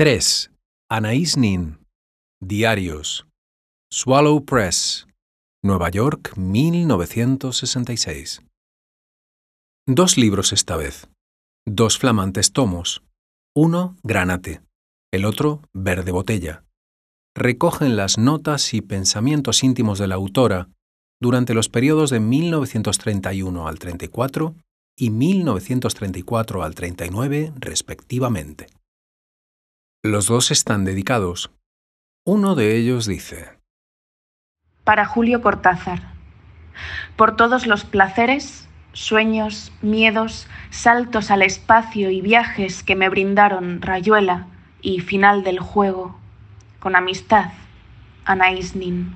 ¡3! Anaïs Nin. Diarios. Swallow Press. Nueva York, 1966. Dos libros esta vez. Dos flamantes tomos. Uno, granate. El otro, verde botella. Recogen las notas y pensamientos íntimos de la autora durante los periodos de 1931 al 34 y 1934 al 39, respectivamente. Los dos están dedicados. Uno de ellos dice, Para Julio Cortázar, por todos los placeres, sueños, miedos, saltos al espacio y viajes que me brindaron Rayuela y final del juego, con amistad, Anaïs Nin.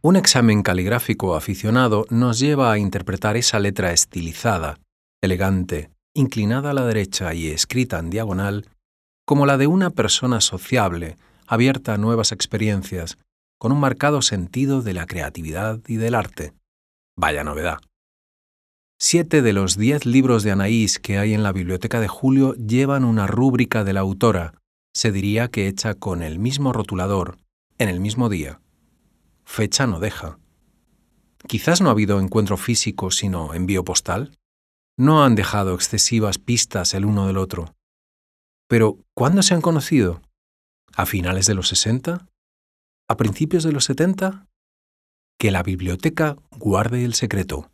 Un examen caligráfico aficionado nos lleva a interpretar esa letra estilizada, elegante, inclinada a la derecha y escrita en diagonal como la de una persona sociable, abierta a nuevas experiencias, con un marcado sentido de la creatividad y del arte. Vaya novedad. Siete de los diez libros de Anaís que hay en la biblioteca de Julio llevan una rúbrica de la autora, se diría que hecha con el mismo rotulador, en el mismo día. Fecha no deja. Quizás no ha habido encuentro físico, sino envío postal. No han dejado excesivas pistas el uno del otro. Pero, ¿cuándo se han conocido? ¿A finales de los 60? ¿A principios de los 70? Que la biblioteca guarde el secreto.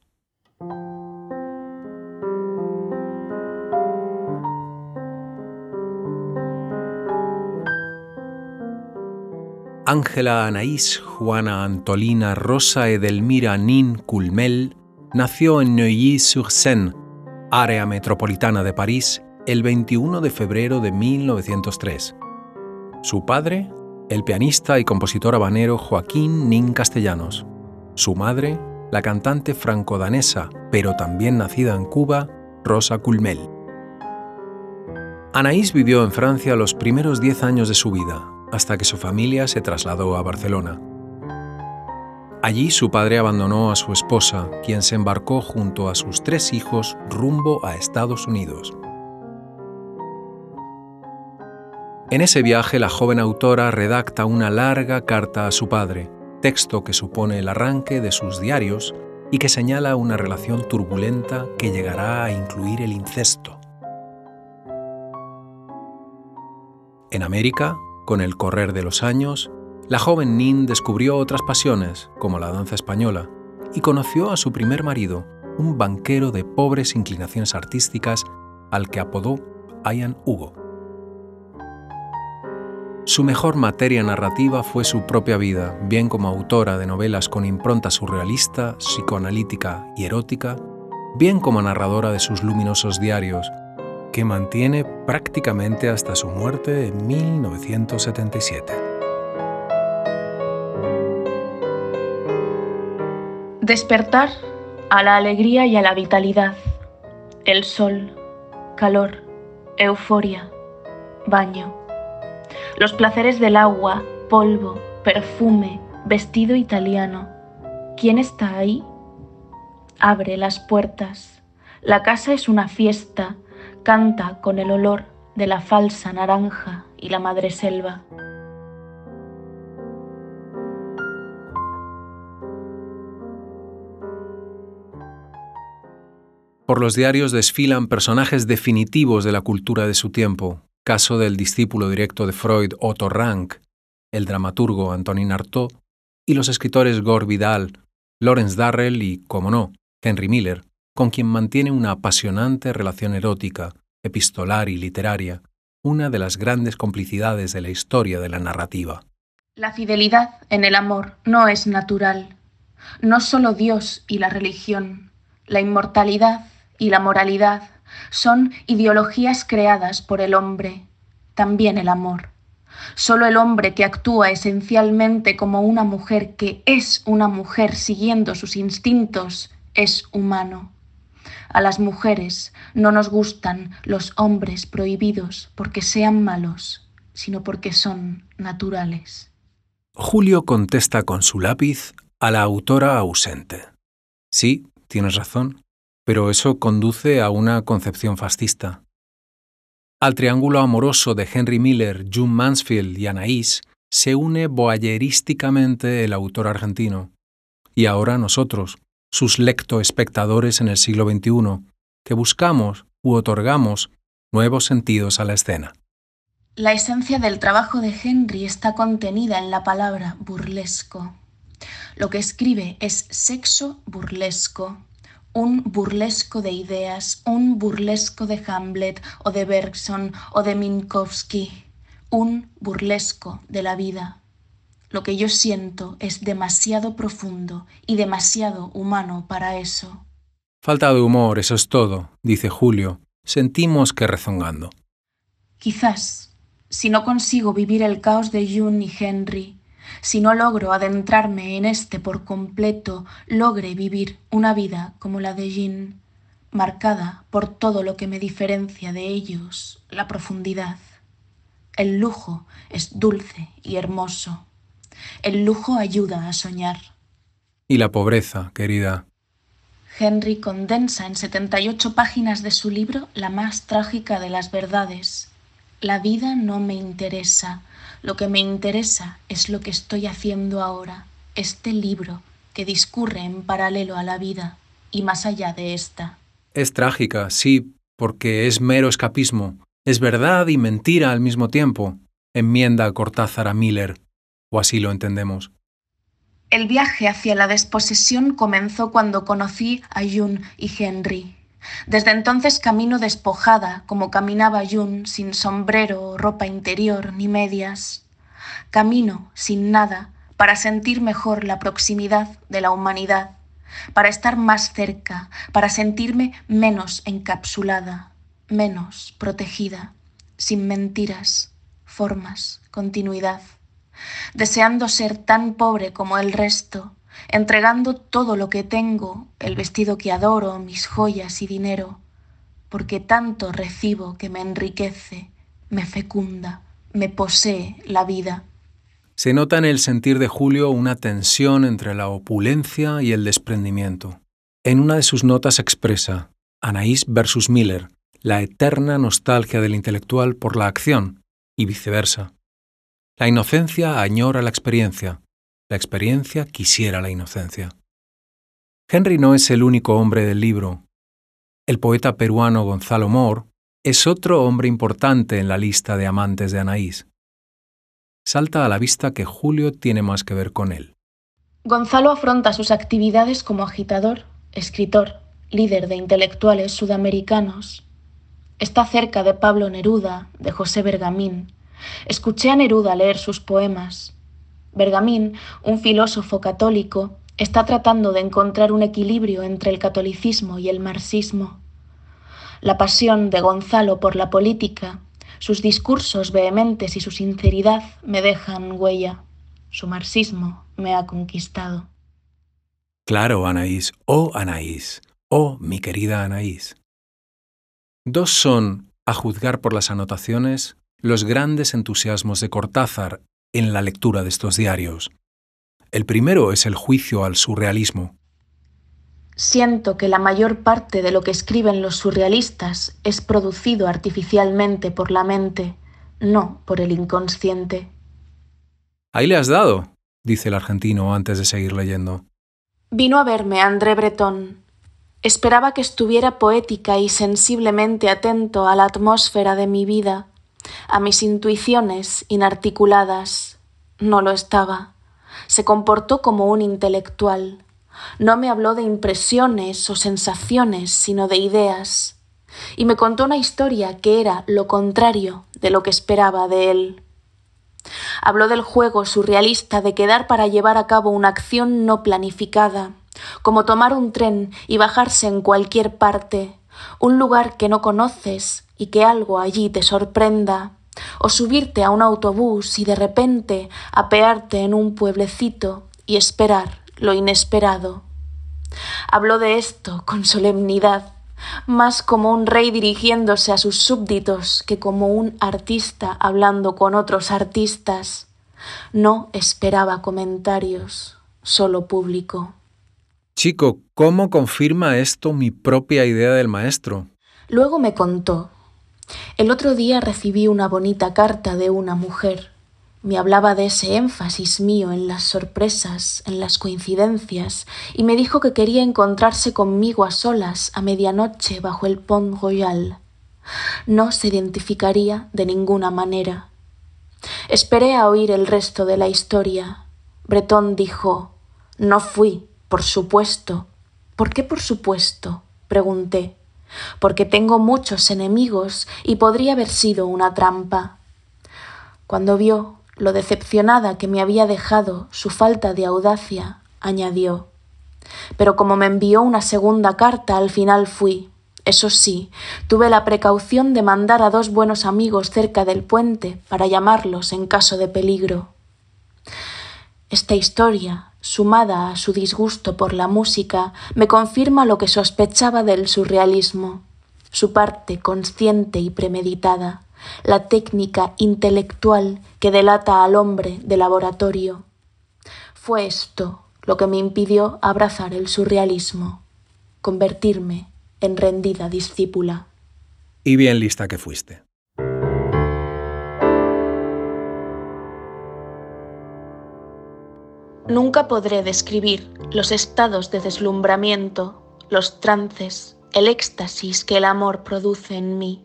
Ángela Anaís Juana Antolina Rosa Edelmira Nin Culmel nació en Neuilly-sur-Seine, área metropolitana de París, el 21 de febrero de 1903. Su padre, el pianista y compositor habanero Joaquín Nin Castellanos. Su madre, la cantante franco-danesa, pero también nacida en Cuba, Rosa Culmel. Anaís vivió en Francia los primeros diez años de su vida, hasta que su familia se trasladó a Barcelona. Allí su padre abandonó a su esposa, quien se embarcó junto a sus tres hijos rumbo a Estados Unidos. En ese viaje la joven autora redacta una larga carta a su padre, texto que supone el arranque de sus diarios y que señala una relación turbulenta que llegará a incluir el incesto. En América, con el correr de los años, la joven Nin descubrió otras pasiones, como la danza española, y conoció a su primer marido, un banquero de pobres inclinaciones artísticas al que apodó Ian Hugo. Su mejor materia narrativa fue su propia vida, bien como autora de novelas con impronta surrealista, psicoanalítica y erótica, bien como narradora de sus luminosos diarios, que mantiene prácticamente hasta su muerte en 1977. Despertar a la alegría y a la vitalidad. El sol, calor, euforia, baño los placeres del agua, polvo, perfume, vestido italiano. ¿Quién está ahí? Abre las puertas. La casa es una fiesta, canta con el olor de la falsa naranja y la madre selva. Por los diarios desfilan personajes definitivos de la cultura de su tiempo, caso del discípulo directo de Freud Otto Rank, el dramaturgo Antonin Artaud y los escritores Gore Vidal, Lawrence Darrell y, como no, Henry Miller, con quien mantiene una apasionante relación erótica, epistolar y literaria, una de las grandes complicidades de la historia de la narrativa. La fidelidad en el amor no es natural. No solo Dios y la religión, la inmortalidad y la moralidad son ideologías creadas por el hombre. también el amor. Solo el hombre que actúa esencialmente como una mujer que es una mujer siguiendo sus instintos es humano. A las mujeres no nos gustan los hombres prohibidos porque sean malos, sino porque son naturales. Julio contesta con su lápiz a la autora ausente. Sí, tienes razón, pero eso conduce a una concepción fascista. Al triángulo amoroso de Henry Miller, June Mansfield y Anaïs se une boyerísticamente el autor argentino. Y ahora nosotros, sus lectoespectadores en el siglo XXI, que buscamos u otorgamos nuevos sentidos a la escena. La esencia del trabajo de Henry está contenida en la palabra burlesco. Lo que escribe es sexo burlesco, un burlesco de ideas, un burlesco de Hamlet o de Bergson o de Minkowski, un burlesco de la vida. Lo que yo siento es demasiado profundo y demasiado humano para eso. Falta de humor, eso es todo, dice Julio. Sentimos que rezongando. Quizás, si no consigo vivir el caos de June y Henry, si no logro adentrarme en este por completo, logre vivir una vida como la de Jean, marcada por todo lo que me diferencia de ellos, la profundidad. El lujo es dulce y hermoso. El lujo ayuda a soñar. Y la pobreza, querida. Henry condensa en 78 páginas de su libro la más trágica de las verdades. La vida no me interesa, lo que me interesa es lo que estoy haciendo ahora, este libro que discurre en paralelo a la vida y más allá de esta. Es trágica, sí, porque es mero escapismo, es verdad y mentira al mismo tiempo, enmienda Cortázar a Miller, o así lo entendemos. El viaje hacia la desposesión comenzó cuando conocí a June y Henry. Desde entonces camino despojada, como caminaba Jun, sin sombrero, ropa interior ni medias. Camino sin nada para sentir mejor la proximidad de la humanidad, para estar más cerca, para sentirme menos encapsulada, menos protegida, sin mentiras, formas, continuidad, deseando ser tan pobre como el resto, entregando todo lo que tengo, el vestido que adoro, mis joyas y dinero, porque tanto recibo que me enriquece, me fecunda, me posee la vida. Se nota en el sentir de Julio una tensión entre la opulencia y el desprendimiento. En una de sus notas expresa, Anaís versus Miller, la eterna nostalgia del intelectual por la acción, y viceversa. La inocencia añora la experiencia, la experiencia quisiera la inocencia. Henry no es el único hombre del libro. El poeta peruano Gonzalo Moore es otro hombre importante en la lista de amantes de Anaís. Salta a la vista que Julio tiene más que ver con él. Gonzalo afronta sus actividades como agitador, escritor, líder de intelectuales sudamericanos. Está cerca de Pablo Neruda, de José Bergamín. Escuché a Neruda leer sus poemas. Bergamín, un filósofo católico, está tratando de encontrar un equilibrio entre el catolicismo y el marxismo. La pasión de Gonzalo por la política, sus discursos vehementes y su sinceridad me dejan huella. Su marxismo me ha conquistado. Claro, Anaís, oh Anaís, oh mi querida Anaís. Dos son, a juzgar por las anotaciones, los grandes entusiasmos de Cortázar en la lectura de estos diarios. El primero es el juicio al surrealismo. Siento que la mayor parte de lo que escriben los surrealistas es producido artificialmente por la mente, no por el inconsciente. Ahí le has dado, dice el argentino antes de seguir leyendo. Vino a verme André Breton. Esperaba que estuviera poética y sensiblemente atento a la atmósfera de mi vida, a mis intuiciones inarticuladas. No lo estaba. Se comportó como un intelectual. No me habló de impresiones o sensaciones, sino de ideas. Y me contó una historia que era lo contrario de lo que esperaba de él. Habló del juego surrealista de quedar para llevar a cabo una acción no planificada, como tomar un tren y bajarse en cualquier parte, un lugar que no conoces y que algo allí te sorprenda, o subirte a un autobús y de repente apearte en un pueblecito y esperar lo inesperado. Habló de esto con solemnidad, más como un rey dirigiéndose a sus súbditos que como un artista hablando con otros artistas. No esperaba comentarios, solo público. Chico, ¿cómo confirma esto mi propia idea del maestro? Luego me contó. El otro día recibí una bonita carta de una mujer. Me hablaba de ese énfasis mío en las sorpresas, en las coincidencias, y me dijo que quería encontrarse conmigo a solas a medianoche bajo el Pont Royal. No se identificaría de ninguna manera. Esperé a oír el resto de la historia. Bretón dijo No fui, por supuesto. ¿Por qué por supuesto? pregunté. Porque tengo muchos enemigos y podría haber sido una trampa. Cuando vio lo decepcionada que me había dejado su falta de audacia, añadió Pero como me envió una segunda carta, al final fui. Eso sí, tuve la precaución de mandar a dos buenos amigos cerca del puente para llamarlos en caso de peligro. Esta historia, sumada a su disgusto por la música, me confirma lo que sospechaba del surrealismo, su parte consciente y premeditada, la técnica intelectual que delata al hombre de laboratorio. Fue esto lo que me impidió abrazar el surrealismo, convertirme en rendida discípula. Y bien lista que fuiste. Nunca podré describir los estados de deslumbramiento, los trances, el éxtasis que el amor produce en mí,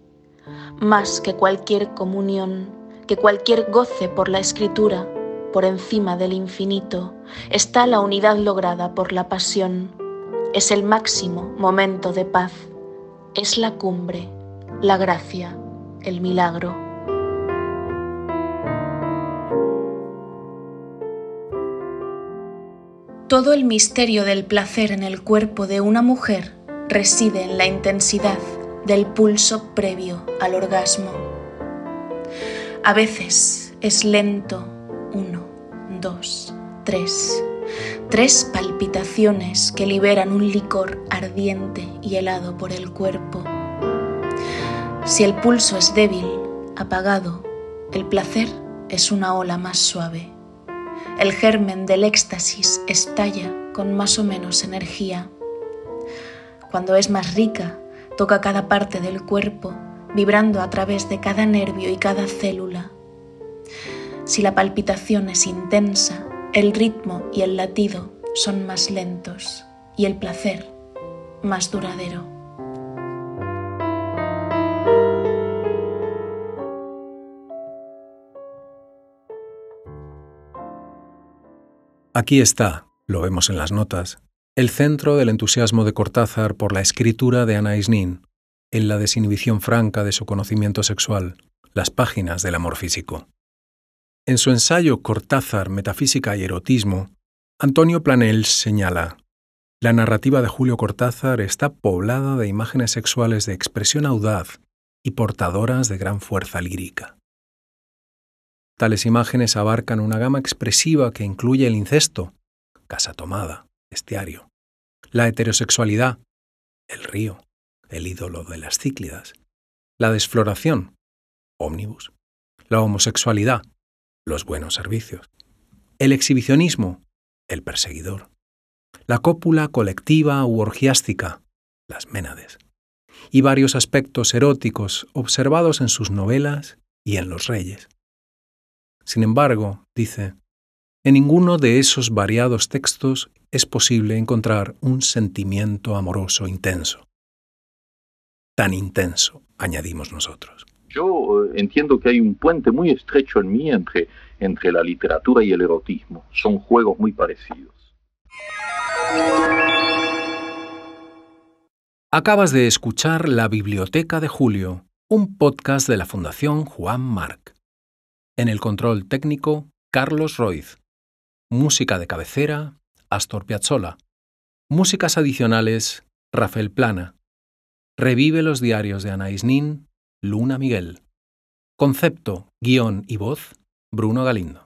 más que cualquier comunión, que cualquier goce por la escritura, por encima del infinito, está la unidad lograda por la pasión es el máximo momento de paz, es la cumbre, la gracia, el milagro. Todo el misterio del placer en el cuerpo de una mujer reside en la intensidad del pulso previo al orgasmo. A veces es lento, uno, dos, tres tres palpitaciones que liberan un licor ardiente y helado por el cuerpo. Si el pulso es débil, apagado, el placer es una ola más suave. El germen del éxtasis estalla con más o menos energía. Cuando es más rica, toca cada parte del cuerpo, vibrando a través de cada nervio y cada célula. Si la palpitación es intensa, el ritmo y el latido son más lentos y el placer más duradero. Aquí está, lo vemos en las notas, el centro del entusiasmo de Cortázar por la escritura de Ana Isnin, en la desinhibición franca de su conocimiento sexual, las páginas del amor físico. En su ensayo Cortázar, Metafísica y Erotismo, Antonio Planels señala, la narrativa de Julio Cortázar está poblada de imágenes sexuales de expresión audaz y portadoras de gran fuerza lírica. Tales imágenes abarcan una gama expresiva que incluye el incesto, casa tomada, estiario, la heterosexualidad, el río, el ídolo de las cíclidas, la desfloración, ómnibus, la homosexualidad, los buenos servicios. El exhibicionismo, el perseguidor. La cópula colectiva u orgiástica, las ménades. Y varios aspectos eróticos observados en sus novelas y en Los Reyes. Sin embargo, dice, en ninguno de esos variados textos es posible encontrar un sentimiento amoroso intenso. Tan intenso, añadimos nosotros. Yo eh, entiendo que hay un puente muy estrecho en mí entre, entre la literatura y el erotismo. Son juegos muy parecidos. Acabas de escuchar La Biblioteca de Julio, un podcast de la Fundación Juan Marc. En el control técnico, Carlos Roiz. Música de cabecera, Astor Piazzolla. Músicas adicionales, Rafael Plana. Revive los diarios de Ana Isnin, Luna Miguel. Concepto, guion y voz, Bruno Galindo.